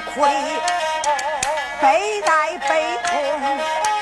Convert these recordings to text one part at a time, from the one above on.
哭的背带背痛，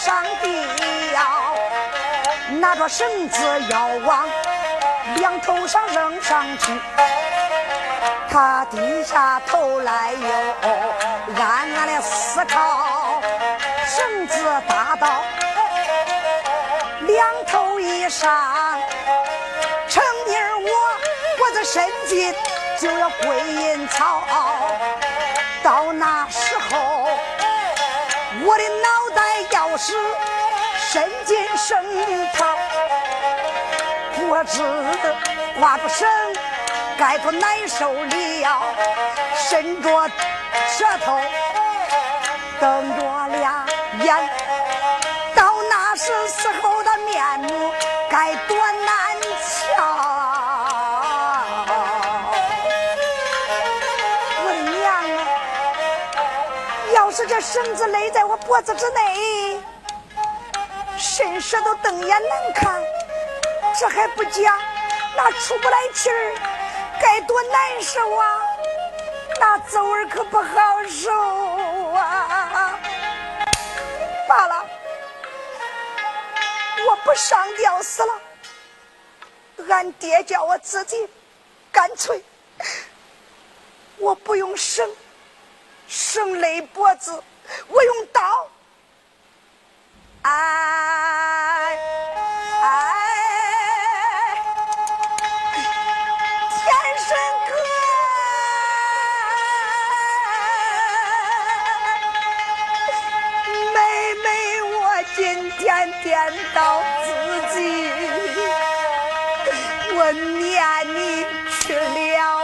上吊，拿着绳子要往梁头上扔上去，他低下头来又暗暗的思考。绳子搭到两头以上，成妮儿我脖子伸进就要归阴曹，到那时候我的脑袋要是伸进绳套。脖子挂住绳，该多难受了，伸着舌头，瞪着俩眼，到那时时候的面目绳子勒在我脖子之内，伸舌头瞪眼难看。这还不讲，那出不来气儿，该多难受啊！那滋味可不好受啊！罢了，我不上吊死了。俺爹叫我自己，干脆我不用绳，绳勒脖子，我用刀哎哎天神哥妹妹我今天见到自己我撵你去了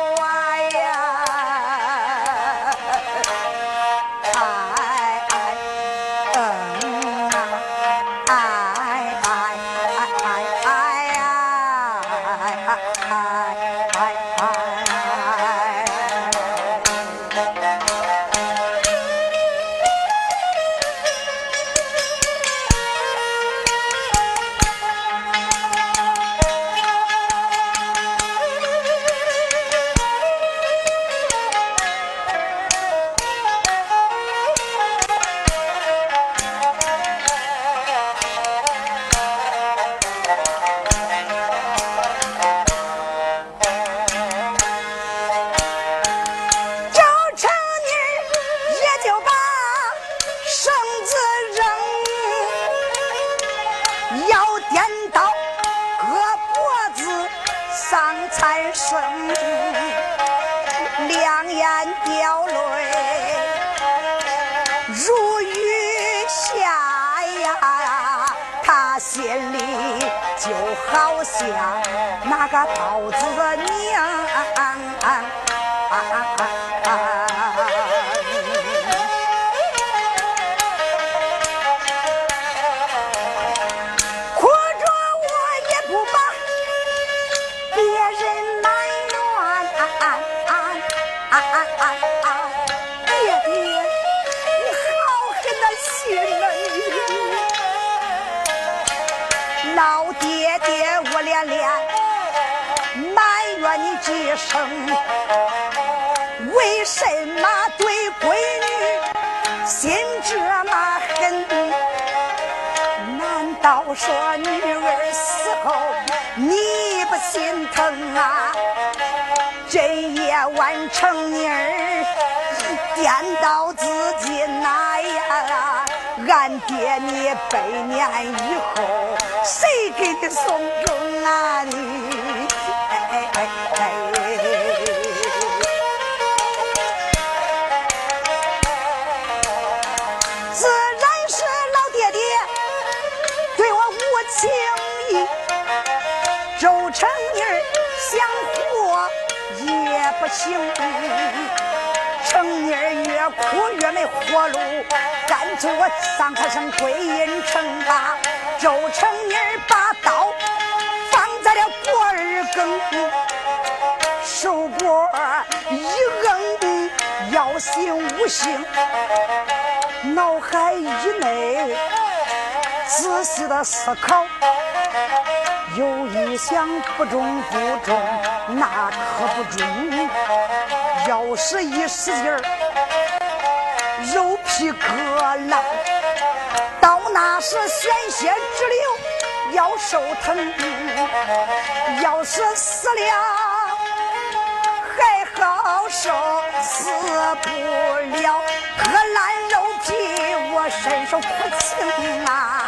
对闺女心这么狠？难道说女儿死后你不心疼啊？这夜晚成妮儿颠倒自己那呀？俺爹你百年以后谁给你送终啊？你？行，成妮越哭越没活路，干脆我上他声归阴城吧。周成妮把刀放在了脖儿梗，手脖一硬，要行无形，脑海以内仔细的思考。有想不中不中，那可不中。要是一使劲儿，肉皮割烂，到那时鲜血直流，要受疼。要是死了还好受，死不了割烂肉皮，我伸手不轻啊。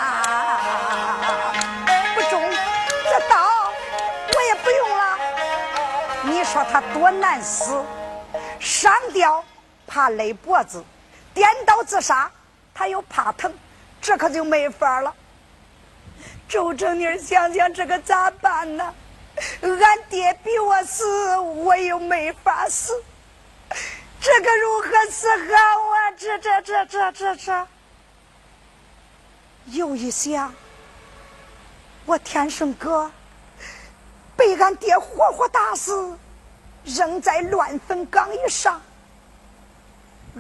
说他多难死，上吊怕勒脖子，颠倒自杀他又怕疼，这可就没法了。周正妮想想这个咋办呢？俺爹逼我死，我又没法死，这个如何是好啊？这这这这这这，又一想，我天顺哥被俺爹活活打死。扔在乱坟岗以上，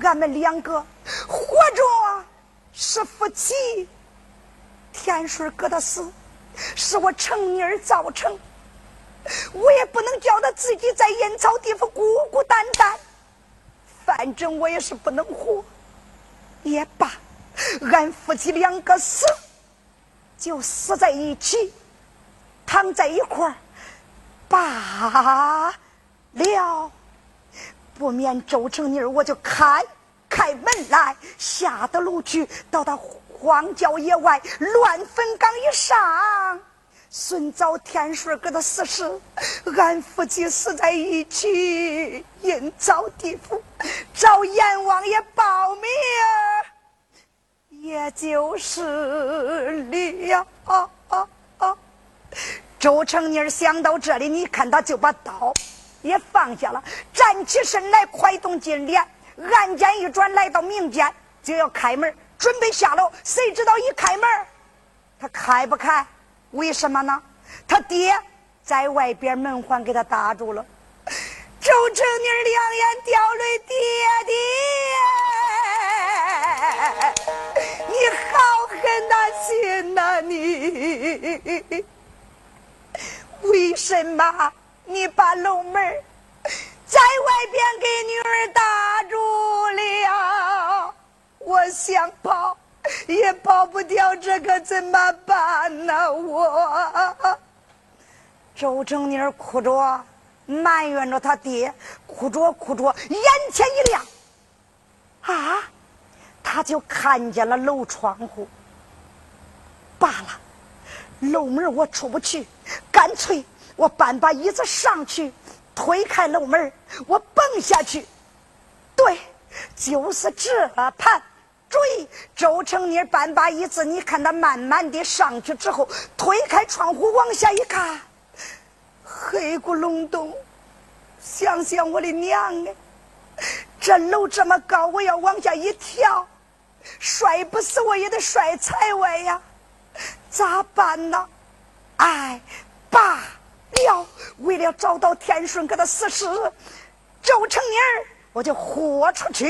俺们两个活着是夫妻。天顺哥的死是我成妮儿造成，我也不能叫他自己在阴曹地府孤孤单单。反正我也是不能活，也罢，俺夫妻两个死就死在一起，躺在一块儿，罢。了，不免周成妮儿，我就开开门来，下得楼去，到他荒郊野外乱坟岗一上，寻找天顺哥的死尸，俺夫妻死在一起，阴曹地府找阎王爷报名，也就是了。周成妮儿想到这里，你看他就把刀。也放下了，站起身来，快动金莲，案件一转，来到明间，就要开门，准备下楼。谁知道一开门，他开不开？为什么呢？他爹在外边门环给他打住了。周成妮两眼掉泪，爹爹，你好狠的心呐！你为什么？你把楼门在外边给女儿打住了，我想跑也跑不掉，这可怎么办呢？我周正妮哭着埋怨着他爹，哭着哭着眼前一亮，啊，他就看见了楼窗户。罢了，楼门我出不去，干脆。我搬把椅子上去，推开楼门，我蹦下去。对，就是这盘。注意，周成妮搬把椅子，你看他慢慢的上去之后，推开窗户往下一看，黑咕隆咚。想想我的娘哎，这楼这么高，我要往下一跳，摔不死我也得摔菜外呀，咋办呢？哎，爸了，为了找到天顺哥的死尸，周成妮儿，我就豁出去。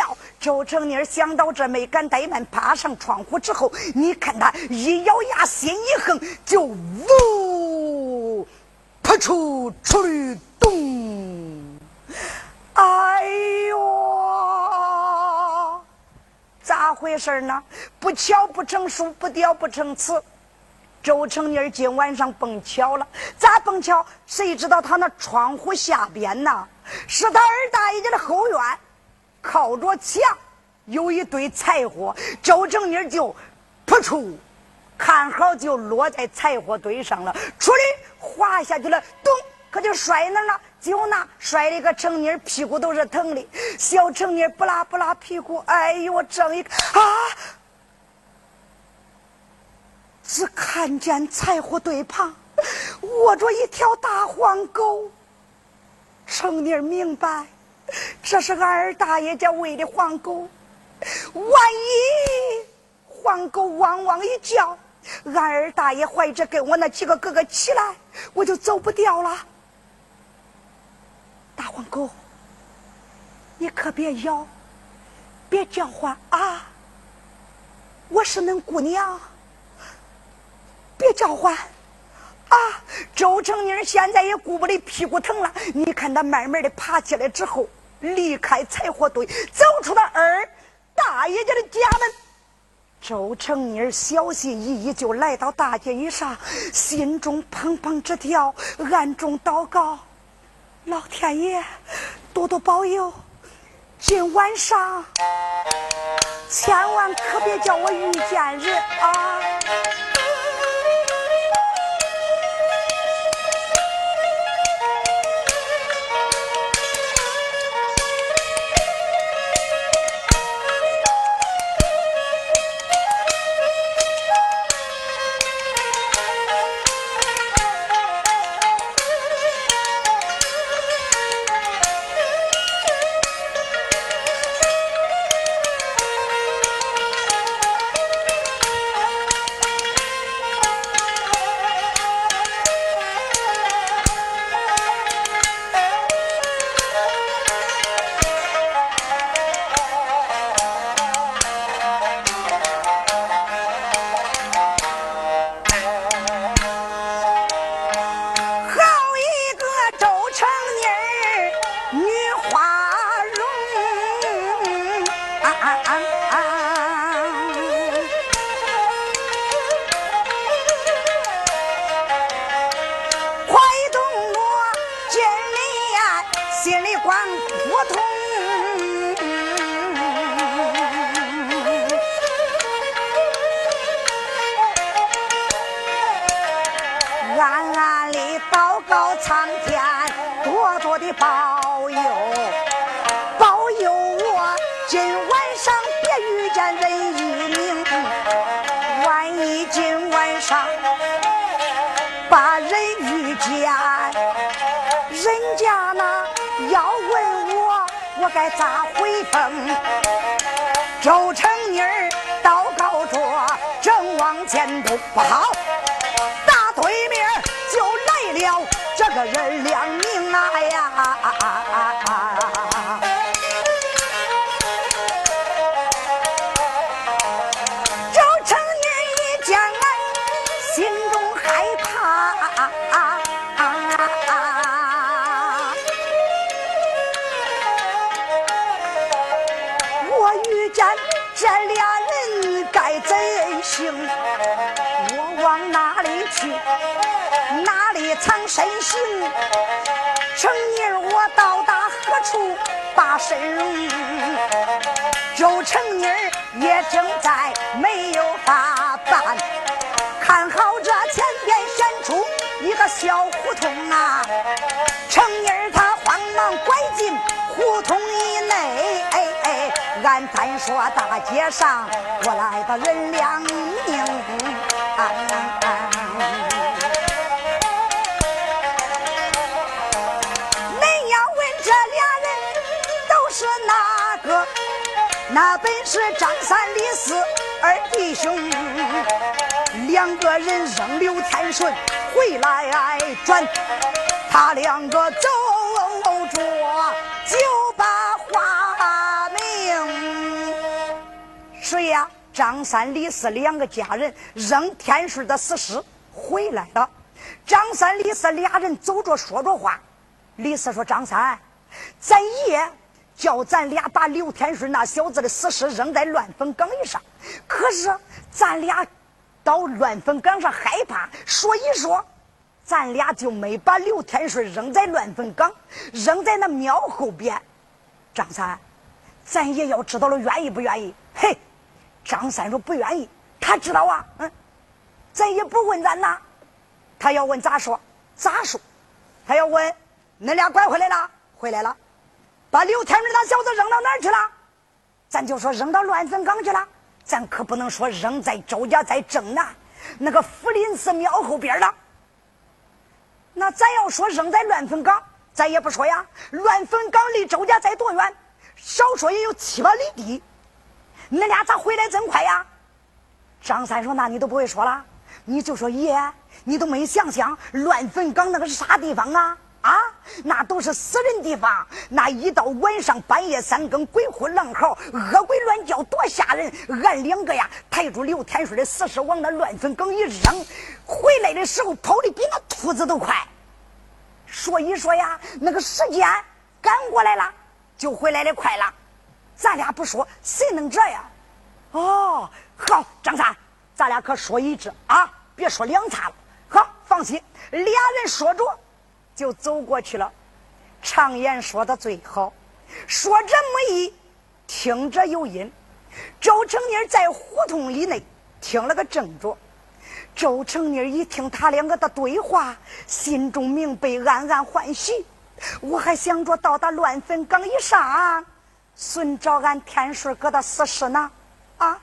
了，周成妮想到这，没敢怠慢，爬上窗户之后，你看他一咬牙，心一横，就呜扑出出去，咚！哎呦，咋回事呢？不巧不成书，不雕不成词。周成妮今晚上蹦巧了，咋蹦巧？谁知道他那窗户下边呐，是他二大爷家的后院。靠着墙有一堆柴火，周成妮就扑出，看好就落在柴火堆上了，出来滑下去了，咚，可就摔那了，就那摔的个成妮屁股都是疼的，小成妮不拉不拉屁股，哎呦，正一啊，只看见柴火堆旁卧着一条大黄狗，程妮明白。这是俺二大爷家喂的黄狗，万一黄狗汪汪一叫，俺二大爷怀着跟我那几个哥哥起来，我就走不掉了。大黄狗，你可别咬，别叫唤啊！我是恁姑娘，别叫唤啊！周成妮现在也顾不得屁股疼了，你看他慢慢的爬起来之后。离开柴火堆，走出了二大爷家的家门。周成妮小心翼翼就来到大街以上，心中砰砰直跳，暗中祷告：老天爷多多保佑，今晚上千万可别叫我遇见人啊！不好，身容？周成妮儿也正在没有法办，看好这前边显出一个小胡同啊，成妮儿她慌忙拐进胡同以内。哎哎，俺单说大街上过来的人两命。恁那本是张三李四二弟兄，两个人扔刘天顺。回来转，他两个走着就把话明。谁呀？张三李四两个家人扔天顺的死尸回来了。张三李四俩人走着说着话。李四说：“张三，咱爷叫咱俩把刘天顺那小子的死尸扔在乱坟岗一上，可是咱俩……”到乱坟岗上害怕，所以说，咱俩就没把刘天顺扔在乱坟岗，扔在那庙后边。张三，咱也要知道了，愿意不愿意？嘿，张三说不愿意。他知道啊，嗯，咱也不问咱呐。他要问咋说？咋说？他要问，恁俩拐回来了？回来了。把刘天明那小子扔到哪儿去了？咱就说扔到乱坟岗去了。咱可不能说扔在周家在正南那个福林寺庙后边了。那咱要说扔在乱坟岗，咱也不说呀。乱坟岗离周家在多远？少说也有七八里地。恁俩咋回来这么快呀？张三说：“那你都不会说了，你就说爷，你都没想想乱坟岗那个是啥地方啊？”啊，那都是死人地方。那一到晚上半夜三更，鬼哭狼嚎，恶鬼乱叫，多吓人！俺两个呀，抬住刘天顺的死尸往那乱坟岗一扔，回来的时候跑的比那兔子都快。说一说呀，那个时间赶过来了，就回来的快了。咱俩不说，谁能这样？哦，好，张三，咱俩可说一致啊，别说两岔了。好，放心，俩人说着。就走过去了。常言说的最好，说者无意，听者有因。周成妮在胡同里内听了个正着。周成妮一听他两个的对话，心中明白，暗暗欢喜。我还想着到达乱坟岗以上，寻找俺天顺哥的死尸呢。啊，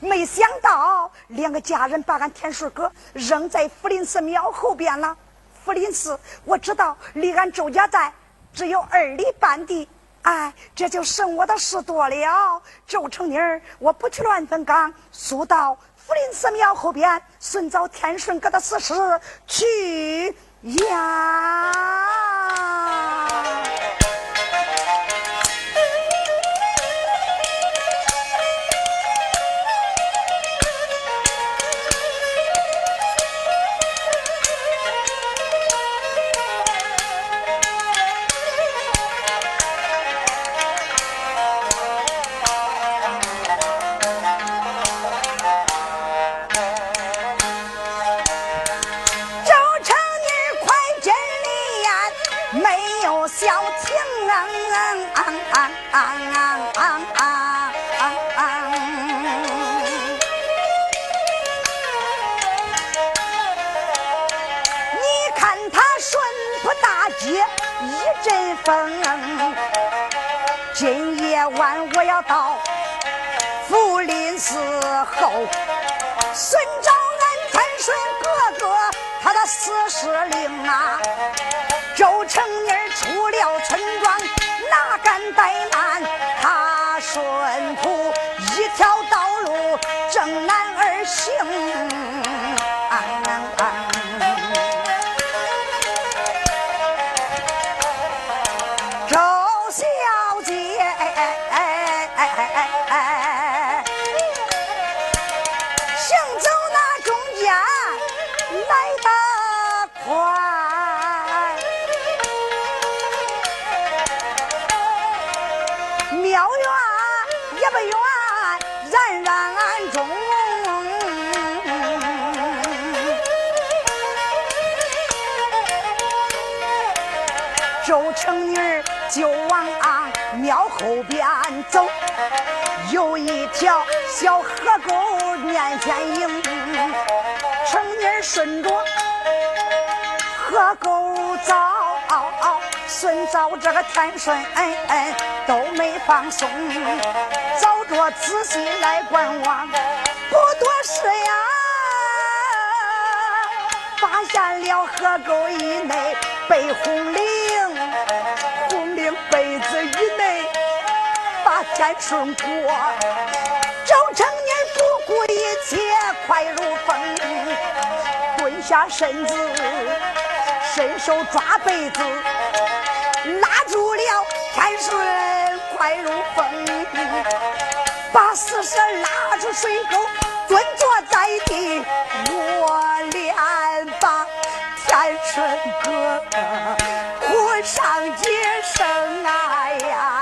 没想到两个家人把俺天顺哥扔在福林寺庙后边了。福林寺，我知道离俺周家寨只有二里半地，哎，这就剩我的事多了。周成妮儿，我不去乱坟岗，速到福林寺庙后边寻找天顺哥的死尸去呀。风，今夜晚我要到福林寺后寻找俺天顺哥哥他的死尸灵啊！周成妮出了村庄，哪敢怠慢？他顺途一条道路正南而行。庙后边走，有一条小河沟面前迎，成年顺着何狗早，孙早这个天顺都没放松，走着仔细来观望，不多时呀，发现了河沟以内被红绫，红绫。天顺过，周成年不顾一切快如风，蹲下身子。伸手抓被子，拉住了天顺，快如风。把死蛇拉出水沟，蹲坐在地，我连把天顺哥哭上几声，哎呀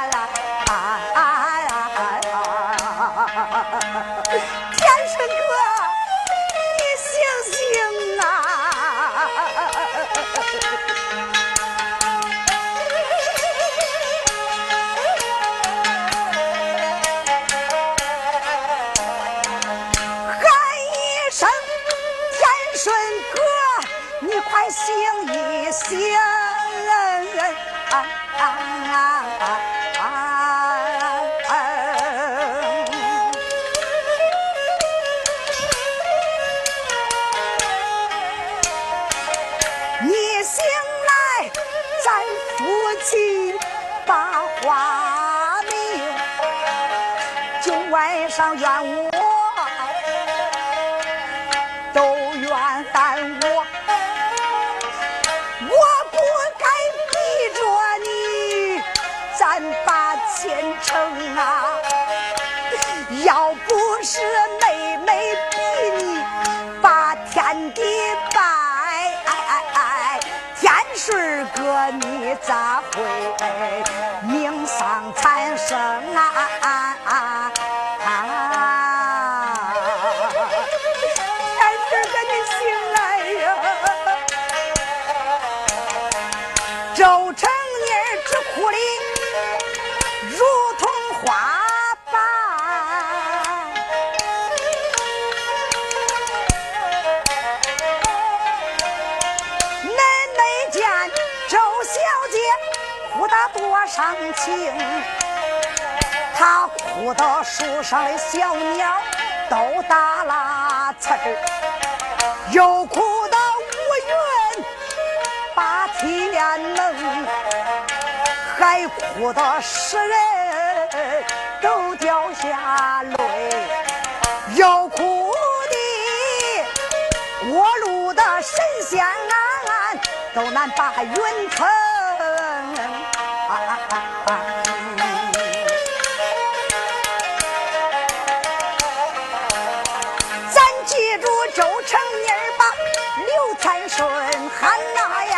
咋会得多伤情，他哭得树上的小鸟都打拉刺儿，又哭得乌云把天蒙，还哭得世人都掉下泪，又哭的过路的神仙啊，都难把云吞。咱记住周成妮儿把刘天顺喊呐呀，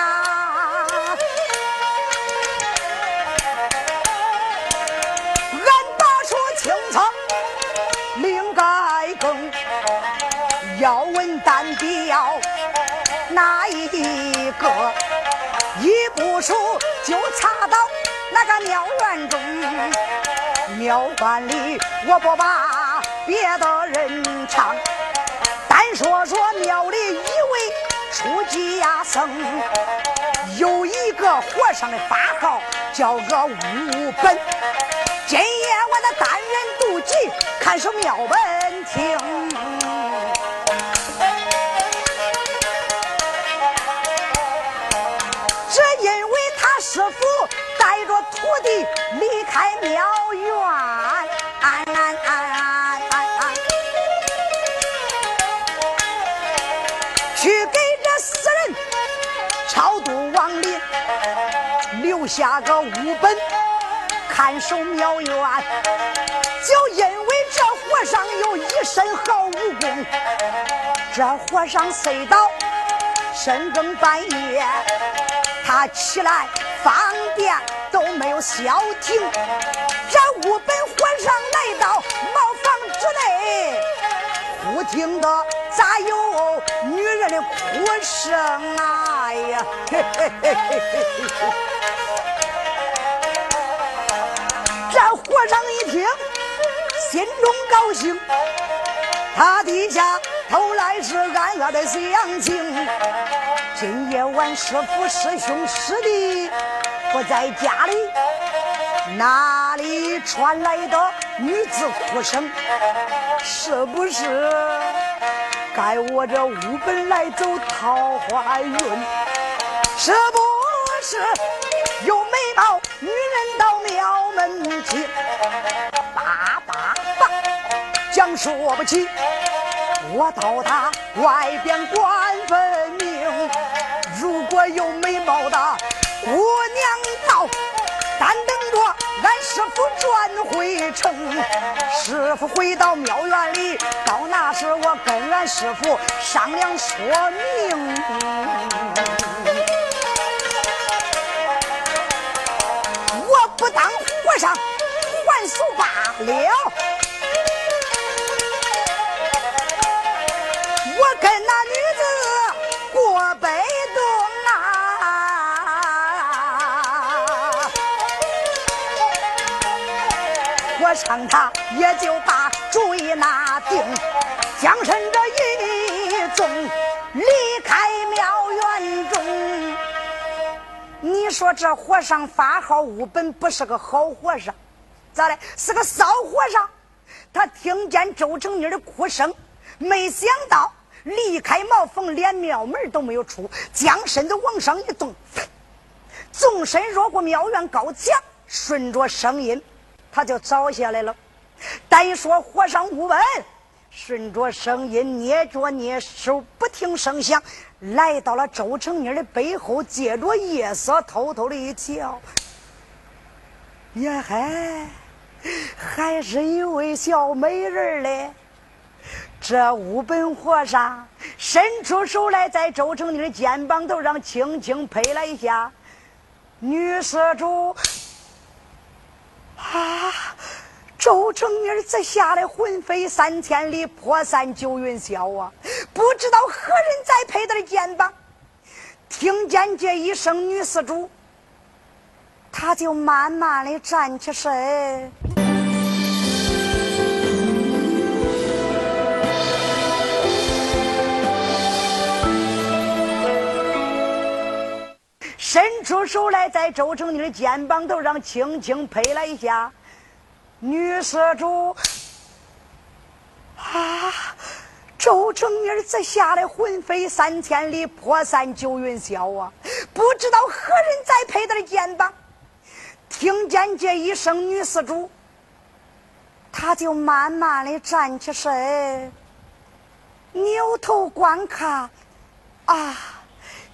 俺拔出青草另盖更，要问单雕哪一个？一部书就插到那个庙院中，庙院里我不把别的人唱，单说说庙里一位出家僧，有一个和尚的法号叫个悟本。今夜我的单人独骑看守庙门厅。带着徒弟离开庙院，去给这死人超度亡灵，留下个五本看守庙院。就因为这和尚有一身好武功，这和尚睡到深更半夜。他起来方便都没有消停，这五本和尚来到茅房之内，忽听得咋有女人的哭声啊呀！这和尚一听，心中高兴，他底下头来是暗暗的想情。今夜晚师父师兄师弟不在家里，哪里传来的女子哭声？是不是该我这乌本来走桃花运？是不是有美貌女人到庙门去？叭叭叭，讲说不起。我到他外边管分明，如果有美貌的姑娘到，但等着俺师傅转回城。师傅回到庙院里，到那时我跟俺师傅商量说明。我不当和尚还俗罢了。我唱他也就把主意拿定，将身这一纵离开庙园中。你说这和尚发号悟本不是个好和尚，咋的？是个骚和尚。他听见周成妮的哭声，没想到。离开茅房，连庙门都没有出，将身子往上一动，纵身越过庙院高墙，顺着声音，他就找下来了。单说和尚无闻，顺着声音，捏着捏手，不听声响，来到了周成妮的背后，借着夜色偷偷的一瞧，呀嗨，还是一位小美人嘞。这乌本和尚伸出手来，在周成妮的肩膀头上轻轻拍了一下。女施主，啊！周成明这吓得魂飞三千里，魄散九云霄啊！不知道何人在拍他的肩膀。听见这一声“女施主”，他就慢慢的站起身。伸出手来，在周成妮的肩膀头上轻轻拍了一下。女施主，啊！周成妮这吓得魂飞三千里，魄散九云霄啊！不知道何人在拍他的肩膀。听见这一声“女施主”，他就慢慢的站起身，扭头观看，啊！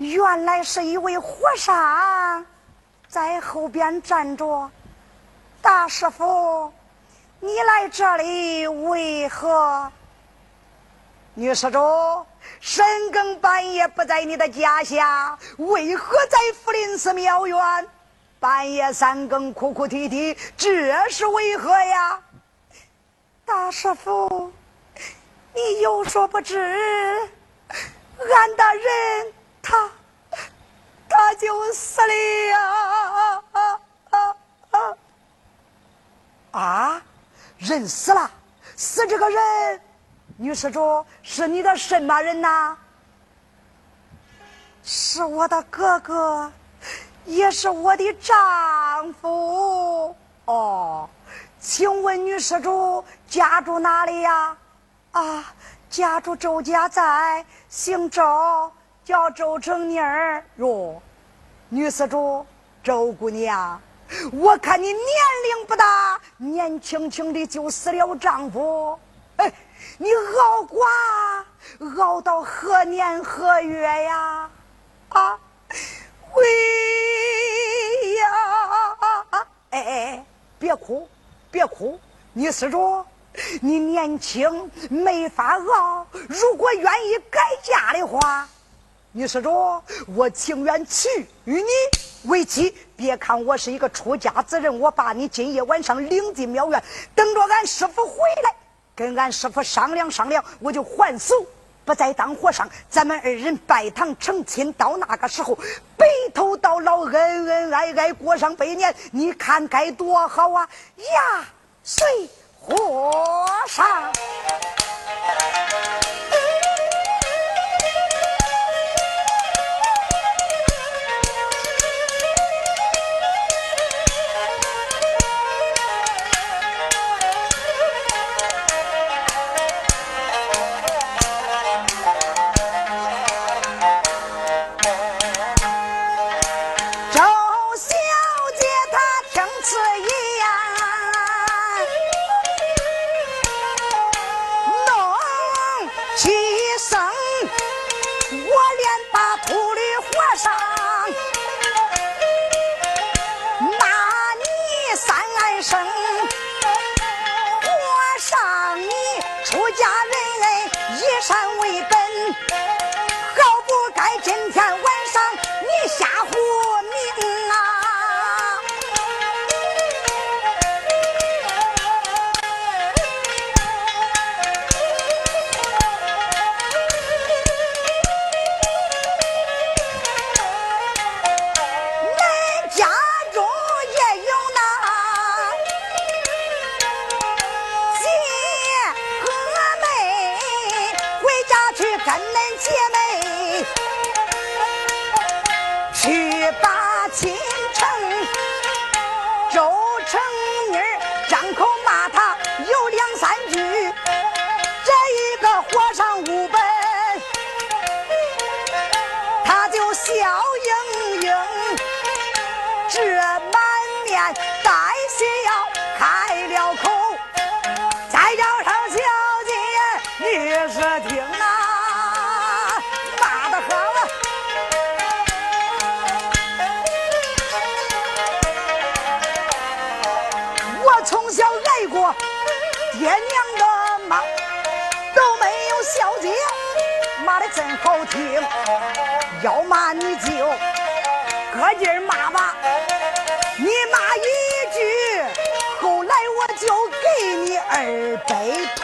原来是一位和尚在后边站着。大师傅，你来这里为何？女施主，深更半夜不在你的家下，为何在福林寺庙院？半夜三更哭哭啼啼，这是为何呀？大师傅，你有所不知，俺的人。他，他就死了呀！啊，人死了，死这个人，女施主是你的什么人呐？是我的哥哥，也是我的丈夫。哦，请问女施主家住哪里呀？啊，家住周家寨，姓周。叫周成妮儿哟，女施主，周姑娘，我看你年龄不大，年轻轻的就死了丈夫，哎，你熬寡熬到何年何月呀？啊，喂呀！哎哎，别哭，别哭，女施主，你年轻没法熬，如果愿意改嫁的话。你说着，我情愿娶与你为妻。别看我是一个出家之人，我把你今夜晚上领进庙院，等着俺师傅回来，跟俺师傅商量商量，我就还俗，不再当和尚。咱们二人拜堂成亲，到那个时候白头到老，恩恩爱爱过上百年，你看该多好啊！呀，随和尚。好听。要骂你就搁劲骂吧，你骂一句，后来我就给你二百铜。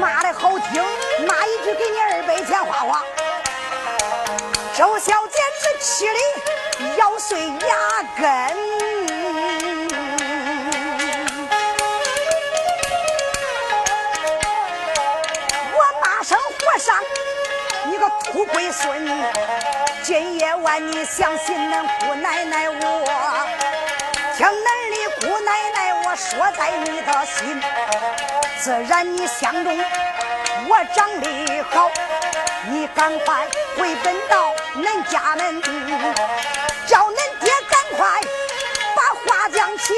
骂的好听，骂一句给你二百钱花花。周小姐是气的咬碎牙根。龟孙！今夜晚你相信恁姑奶奶我，听恁的姑奶奶我说在你的心，自然你相中我长得好，你赶快回奔到恁家门，叫恁爹赶快把花匠请，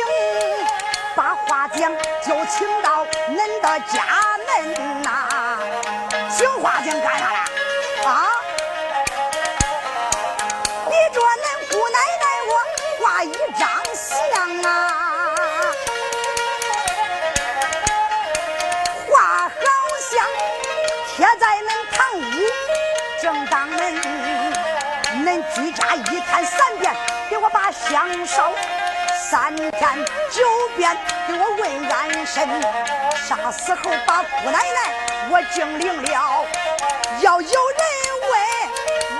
把花匠就请到恁的家门呐、请花匠干啥呀？啊？你着恁姑奶奶我画一张像啊，画好像贴在恁堂屋，正当恁恁居家一天三遍，给我把香烧。三天九遍给我问安身，啥时候把姑奶奶我敬灵了？要有人问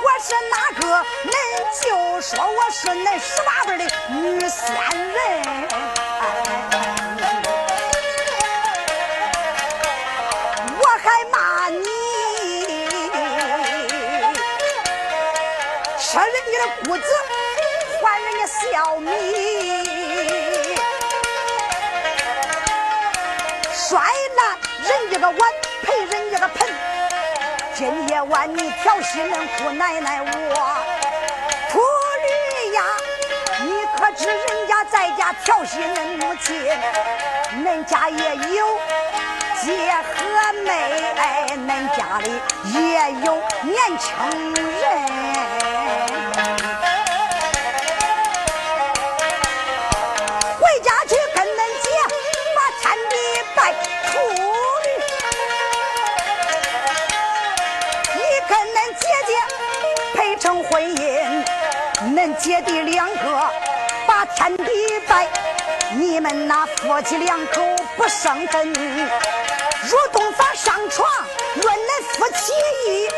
我是哪个，恁就说我是恁十八辈的女仙人。我还骂你吃人家的谷子，还人家小米，摔烂人家个碗，今夜晚你调戏恁姑奶奶我，秃驴呀！你可知人家在家调戏恁母亲，恁家也有姐和妹，哎，恁家里也有年轻人。姐弟两个把天地拜，你们那夫妻两口不生分。入洞房上床，论恁夫妻义；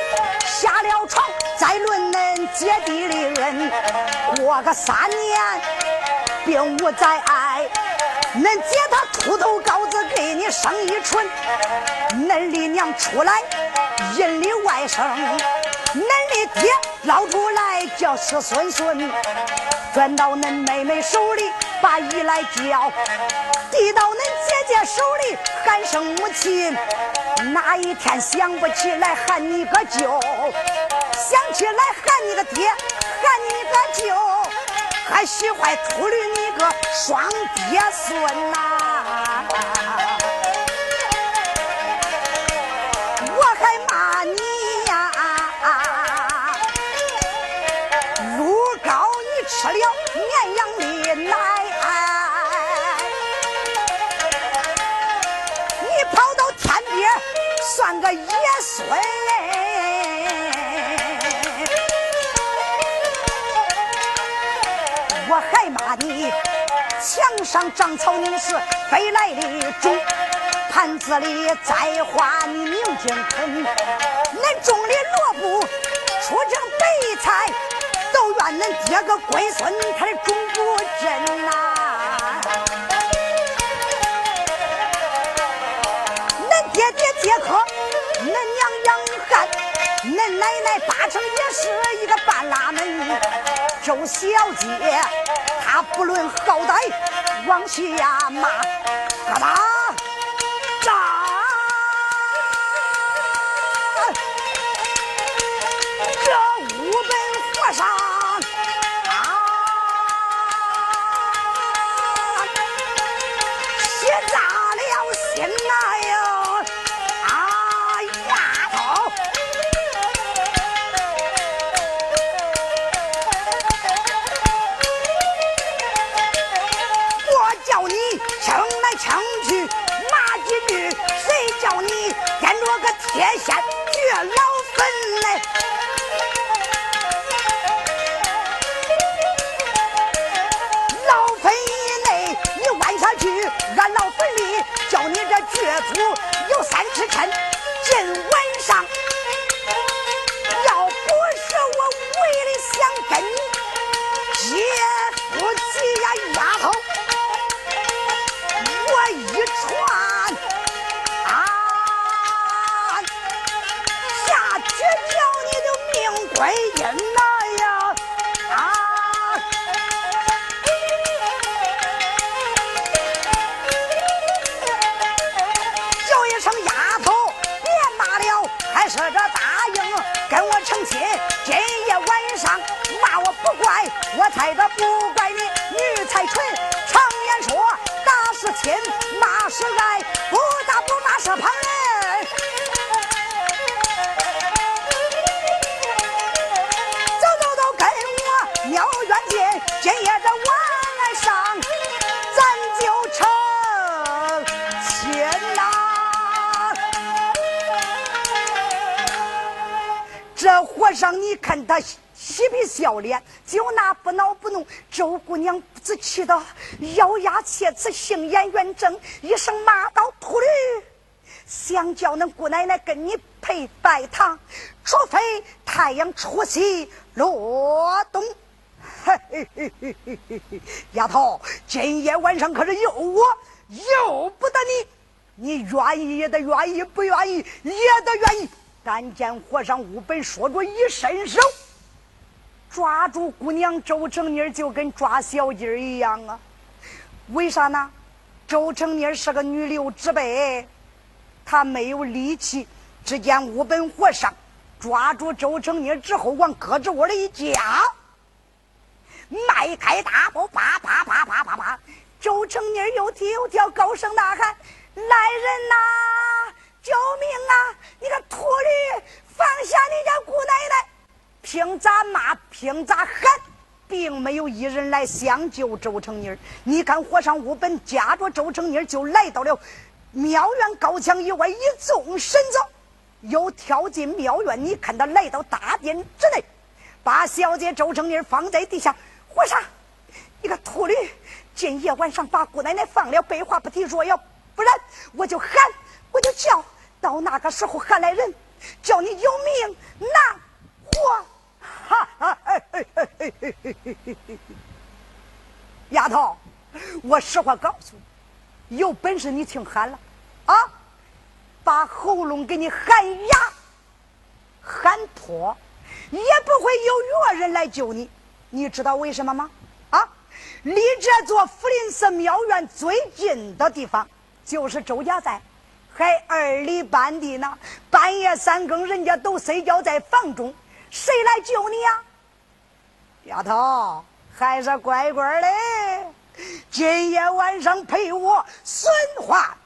下了床，再论恁姐弟的恩。过个三年，并无再爱。恁姐她秃头羔子给你生一春，恁的娘出来引里外甥，恁的爹捞出来叫师孙孙，转到恁妹妹手里把姨来叫，递到恁姐姐手里喊声母亲。哪一天想不起来喊你个舅，想起来喊你个爹，喊你个舅。还喜欢秃驴你个双爹孙呐、你墙上长草你是飞来的种，盘子里栽花你明镜啃，恁种的萝卜出成白菜，都怨恁爹个龟孙他的种不真呐、恁爹爹接客，恁娘养汉，恁奶奶八成也是一个半拉门。周小姐，不论好歹往下骂，嘎哒俺老坟里叫你这绝土有三尺深，姑娘不知气的咬牙切齿，杏眼圆睁，一声骂道：“秃驴，想叫恁姑奶奶跟你配拜堂，除非太阳出西落东。”嘿嘿嘿嘿嘿嘿，丫头，今夜晚上可是由我，由不得你。你愿意也得愿意，不愿意也得愿意。但见和尚无本说着，一伸手抓住姑娘周成妮，就跟抓小鸡一样啊！为啥呢？周成妮是个女流之辈，她没有力气。只见乌本和尚抓住周成妮之后，往胳肢窝里一夹。迈开大步，啪啪啪啪啪啪！周成妮又踢又跳，高声呐喊：“来人呐！救命啊！你个秃驴，放下你家姑奶奶！”凭咋骂，凭咋喊，并没有一人来相救周成妮。你看，和尚无本夹着周成妮，就来到了庙院高墙以外，一纵身子，又跳进庙院。你看他来到大殿之内，把小姐周成妮放在地下。和尚，你个秃驴！今夜晚上把姑奶奶放了，白话不提。若要不然，我就喊，我就叫。到那个时候喊来人，叫你有命难活。哈哈！丫头，我实话告诉你，有本事你听喊了啊！把喉咙给你喊哑，喊破，也不会有越人来救你。你知道为什么吗？啊，离这座福林寺庙院最近的地方就是周家寨，还二里半地呢。半夜三更，人家都睡觉在房中，谁来救你呀？丫头，还是乖乖的，今夜晚上陪我孙化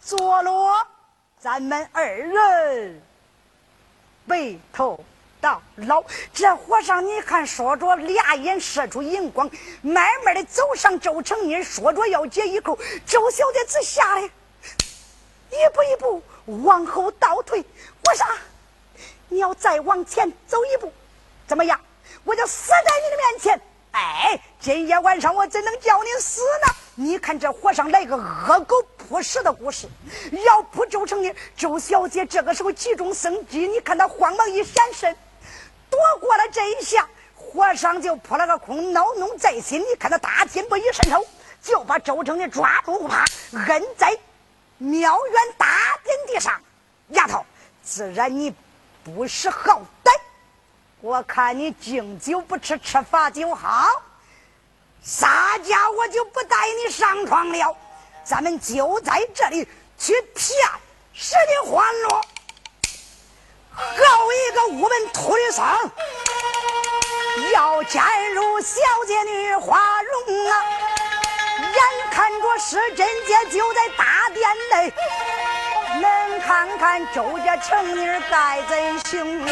坐落，咱们二人白头。到老，这和尚你看，说着俩眼射出银光，慢慢的走上周成妮，说着要解一口，周小姐只吓得一步一步往后倒退。和尚，你要再往前走一步，怎么样？我就死在你的面前。哎，今夜晚上我怎能叫你死呢？你看这和尚来个恶狗扑食的故事，要扑周成的，周小姐这个时候急中生智，你看她慌忙一闪身。躲过了这一下，和尚就扑了个空，恼怒在心。你看他大金步一伸手，就把周成的抓住，啪，摁在庙院大殿地上。丫头，自然你不识好歹，我看你敬酒不吃吃罚酒好，洒家我就不带你上床了，咱们就在这里去骗时的欢乐。好一个五门秃驴僧，要加入小姐女花容啊！眼看着是真姐就在大殿内，恁看看周家成女该怎行？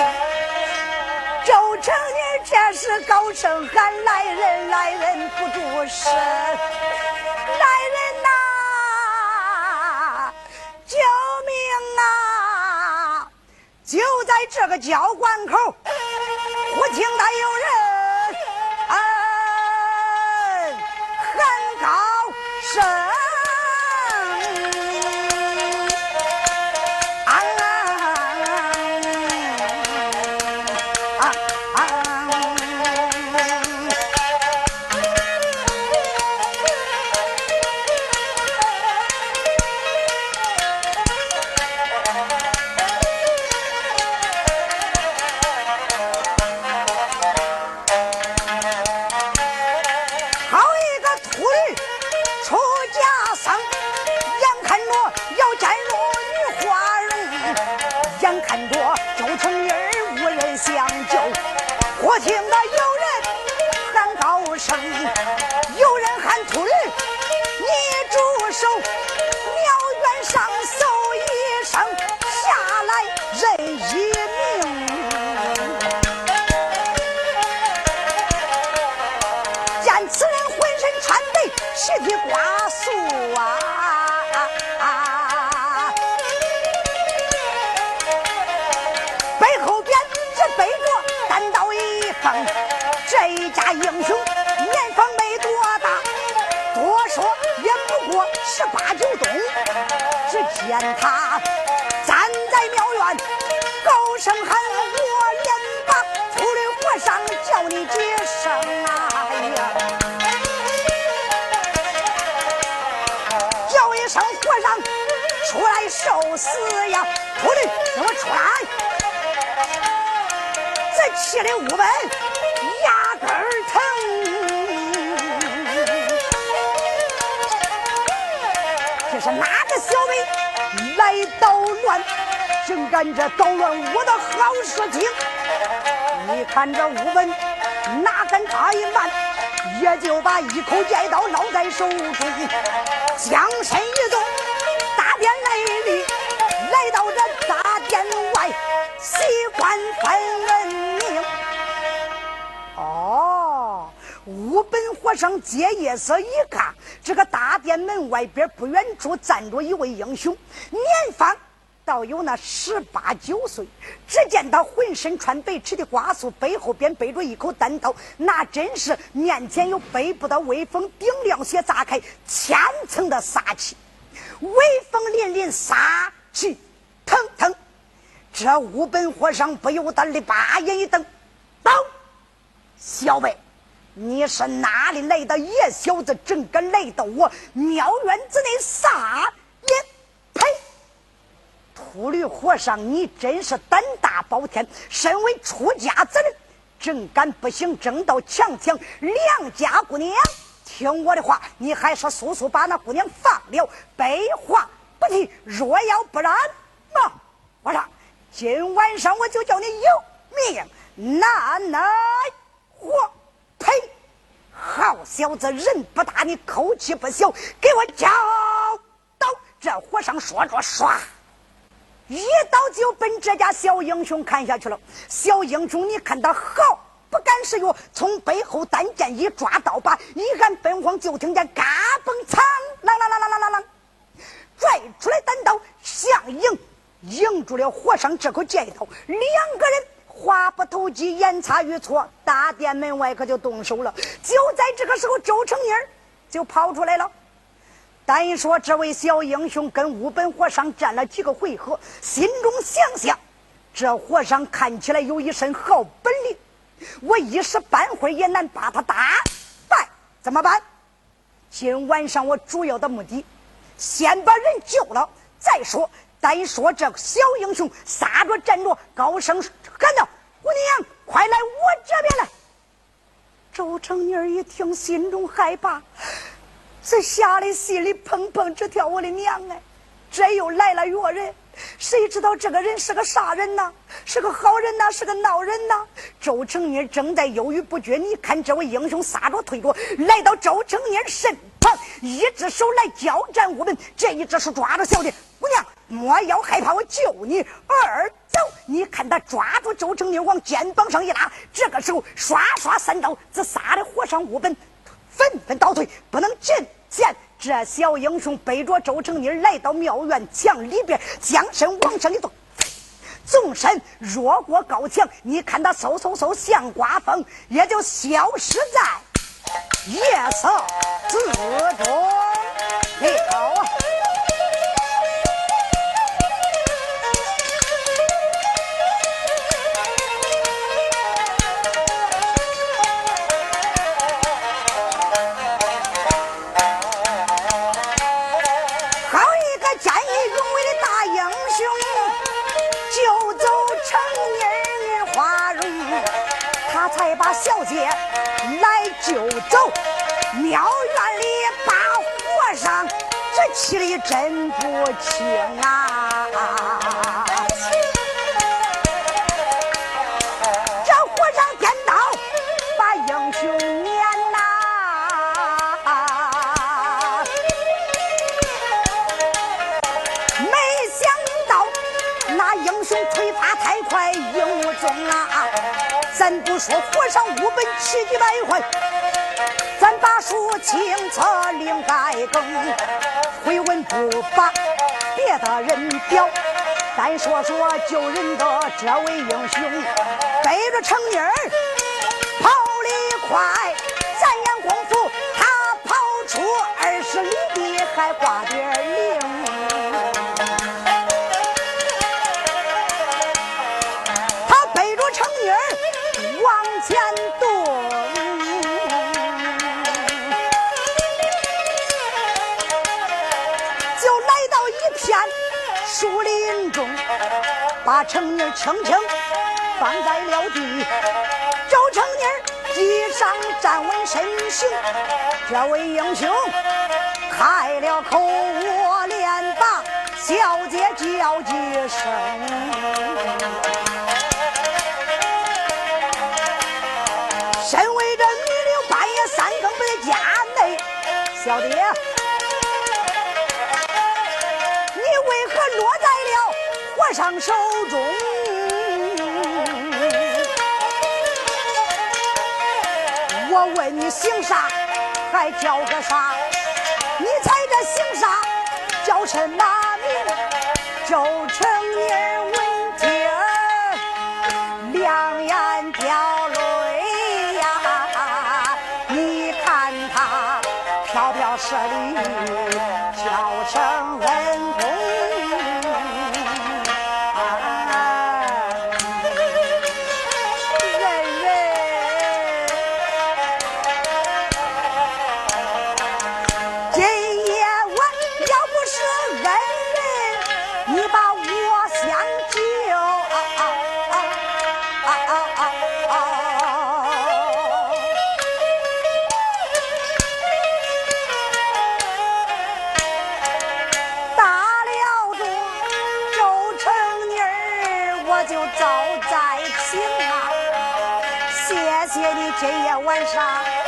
周成女这时高声喊：“来人，来人，不住声！来人呐，救命啊！”就在这个交关口，忽听到有人喊高声。听到有人喊高声有人喊徒儿你住手这一家英雄年方没多大，多说也不过十八九冬。只见他站在庙院，高声喊我连霸，出来和尚叫你几声啊呀！叫一声和尚出来受死呀！出来，给我出来！气的五本牙根疼，这是哪个小辈？来捣乱，竟敢这捣乱我的好事情！你看这吴文哪敢怠慢，也就把一口尖刀捞在手中，将身一动，大殿内里，来到这大殿外，习惯分本和尚借夜色一看。这个大殿门外边不远处站着一位英雄，年方倒有那十八九岁。只见他浑身穿白赤的瓜素，背后边背着一口单刀，那真是面前有背部的威风，顶亮血炸开千层的杀气，威风凛凛，杀气腾腾。这五本和尚不由得的把眼一瞪，刀小辈。你是哪里来的野小子，正敢来到我庙院子内撒野？呸！秃驴和尚，你真是胆大包天！身为出家子人，正敢不行正道，强抢良家姑娘！听我的话，你还是速速把那姑娘放了，白话不提。若要不然，嘛，我说，今晚上我就叫你有命难耐活。呸！好小子，人不大，你口气不小，给我交刀！这和尚说着，唰，一刀就奔这家小英雄砍下去了。小英雄，你看他好，不敢示弱，从背后单剑一抓刀把，一按奔慌，就听见嘎嘣噌，啷啷啷啷啷啷啷，拽出来单刀相迎，迎住了和尚这口剑头，两个人。话不投机，言差语错，大殿门外可就动手了。就在这个时候，周成英就跑出来了。单说这位小英雄跟乌本和尚战了几个回合，心中想想：这和尚看起来有一身好本领，我一时半会也难把他打败。怎么办？今晚上我主要的目的，先把人救了再说。单说这小英雄撒着站着，高声喊道：“姑娘。”快来我这边来！周成妮一听，心中害怕，这吓得心里砰砰直跳。我的娘哎，这又来了一个人，谁知道这个人是个啥人呢？是个好人呢，是个孬人呢？周成妮正在犹豫不决，你看这位英雄撒着退着，来到周成妮身旁，一只手来交战无门，这一只手抓着小的姑娘。莫要害怕，我救你。二走，你看他抓住周成宁往肩膀上一拉，这个时候刷刷三刀，这仨的火上无本纷纷倒退，不能进前。这小英雄背着周成宁来到庙院墙里边，将身往上一纵，纵身越过高墙，你看他嗖嗖嗖像刮风，也就消失在夜色之中你好啊。小姐来就走，庙院里把和尚这气的真不轻啊！不说和尚无本气急败坏，咱把书清册另改更，回文不把别的人表，咱说说救人的这位英雄，背着成妮儿跑得快，咱眼功夫他跑出二十里地还挂点零。把成妮轻轻放在了地。周成妮地上站稳身形，这位英雄开了口，我连把小姐叫几声。小弟，你为何上手中？我问你姓啥，还叫个啥？你猜这姓啥叫什么名？周成妮今夜晚上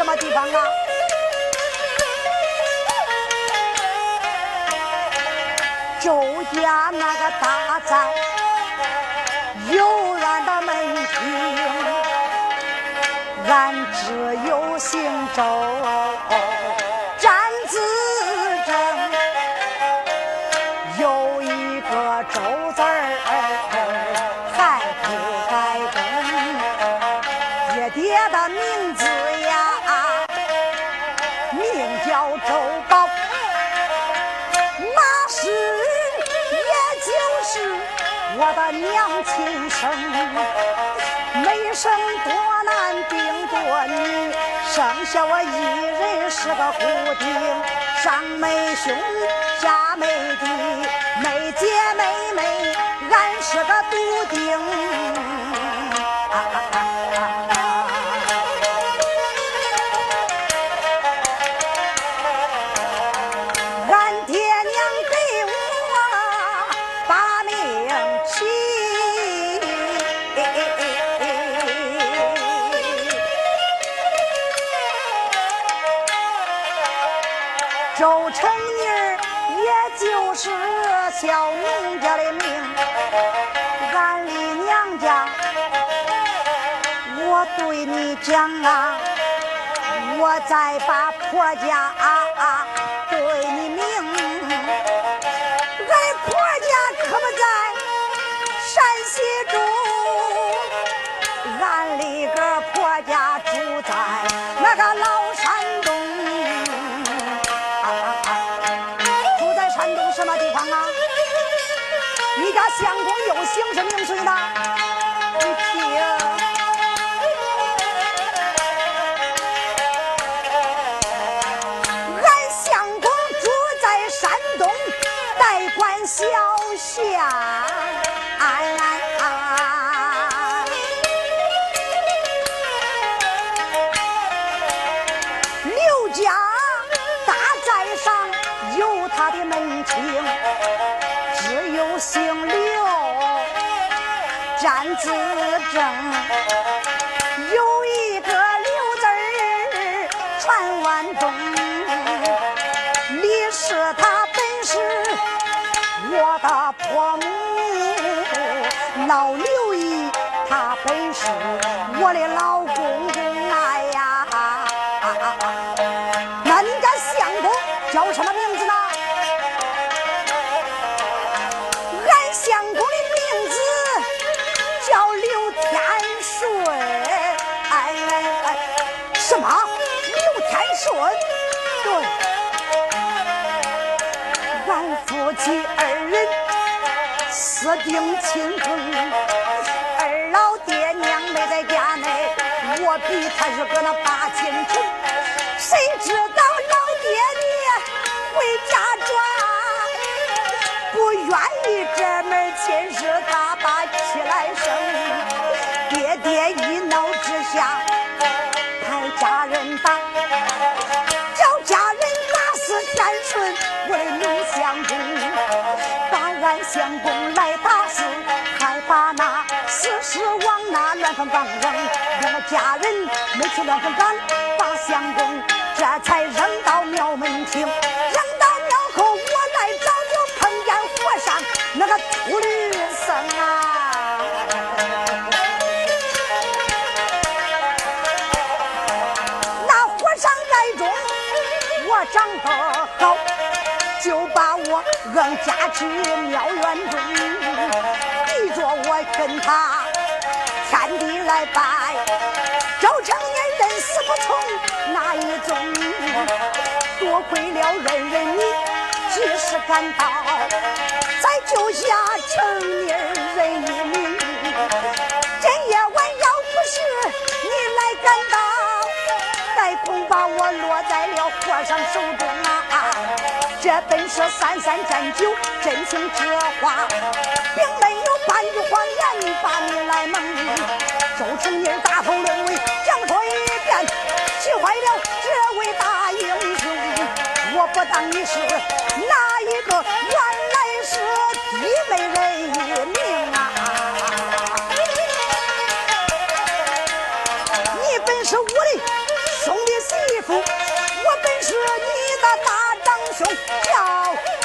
什么地方啊？周家那个大寨有俺的门庭，俺生，没生多男并多女，剩下我一人是个孤丁，上没兄下没弟，没姐妹妹，俺是个独丁。讲啊。我再把婆家啊姓刘，占字正。有一个刘字儿传万东，李氏他本是我的婆母，老刘姨她本是我的老夫妻二人私定亲婚，二老爹娘没在家内，我比他是个那八千重，谁知道老爹你回家转？不愿意这门亲事他把气来生，爹爹一恼之下派家人打，叫家三顺我的刘相公，把俺相公来打死，还把那死尸往那乱坟岗扔，让我家人没去乱坟岗，把相公这才扔到庙门厅，扔到庙后我来找就碰见和尚那个秃驴僧啊。那和尚爱中我长得好，就把我扔家去庙院中，逼着我跟他天地来拜。周成年人死不从那一种，多亏了人人你及时赶到，再救下成年人一命。这夜晚要不是你来赶到，再恐怕我落在了和尚手中啊！这本是三三战九，真情这话，并没有半句谎言把你来蒙。周成英大头论尾讲说一遍，气坏了这位大英雄。我不当你是哪一个，原来是弟妹人一命啊！熊叫